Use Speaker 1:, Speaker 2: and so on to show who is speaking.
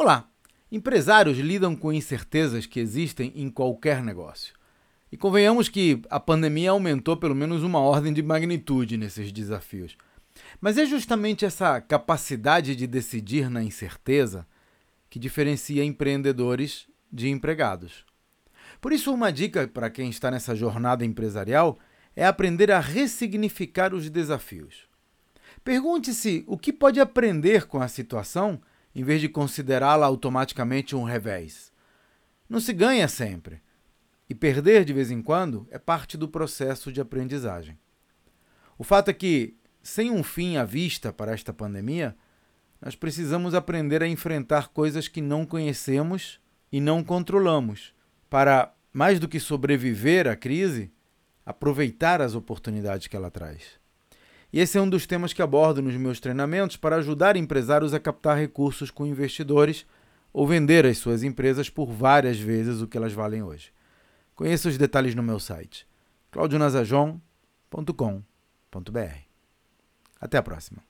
Speaker 1: Olá! Empresários lidam com incertezas que existem em qualquer negócio. E convenhamos que a pandemia aumentou pelo menos uma ordem de magnitude nesses desafios. Mas é justamente essa capacidade de decidir na incerteza que diferencia empreendedores de empregados. Por isso, uma dica para quem está nessa jornada empresarial é aprender a ressignificar os desafios. Pergunte-se o que pode aprender com a situação em vez de considerá-la automaticamente um revés. Não se ganha sempre, e perder de vez em quando é parte do processo de aprendizagem. O fato é que, sem um fim à vista para esta pandemia, nós precisamos aprender a enfrentar coisas que não conhecemos e não controlamos, para, mais do que sobreviver à crise, aproveitar as oportunidades que ela traz. E esse é um dos temas que abordo nos meus treinamentos para ajudar empresários a captar recursos com investidores ou vender as suas empresas por várias vezes o que elas valem hoje. Conheça os detalhes no meu site claudionazajon.com.br. Até a próxima.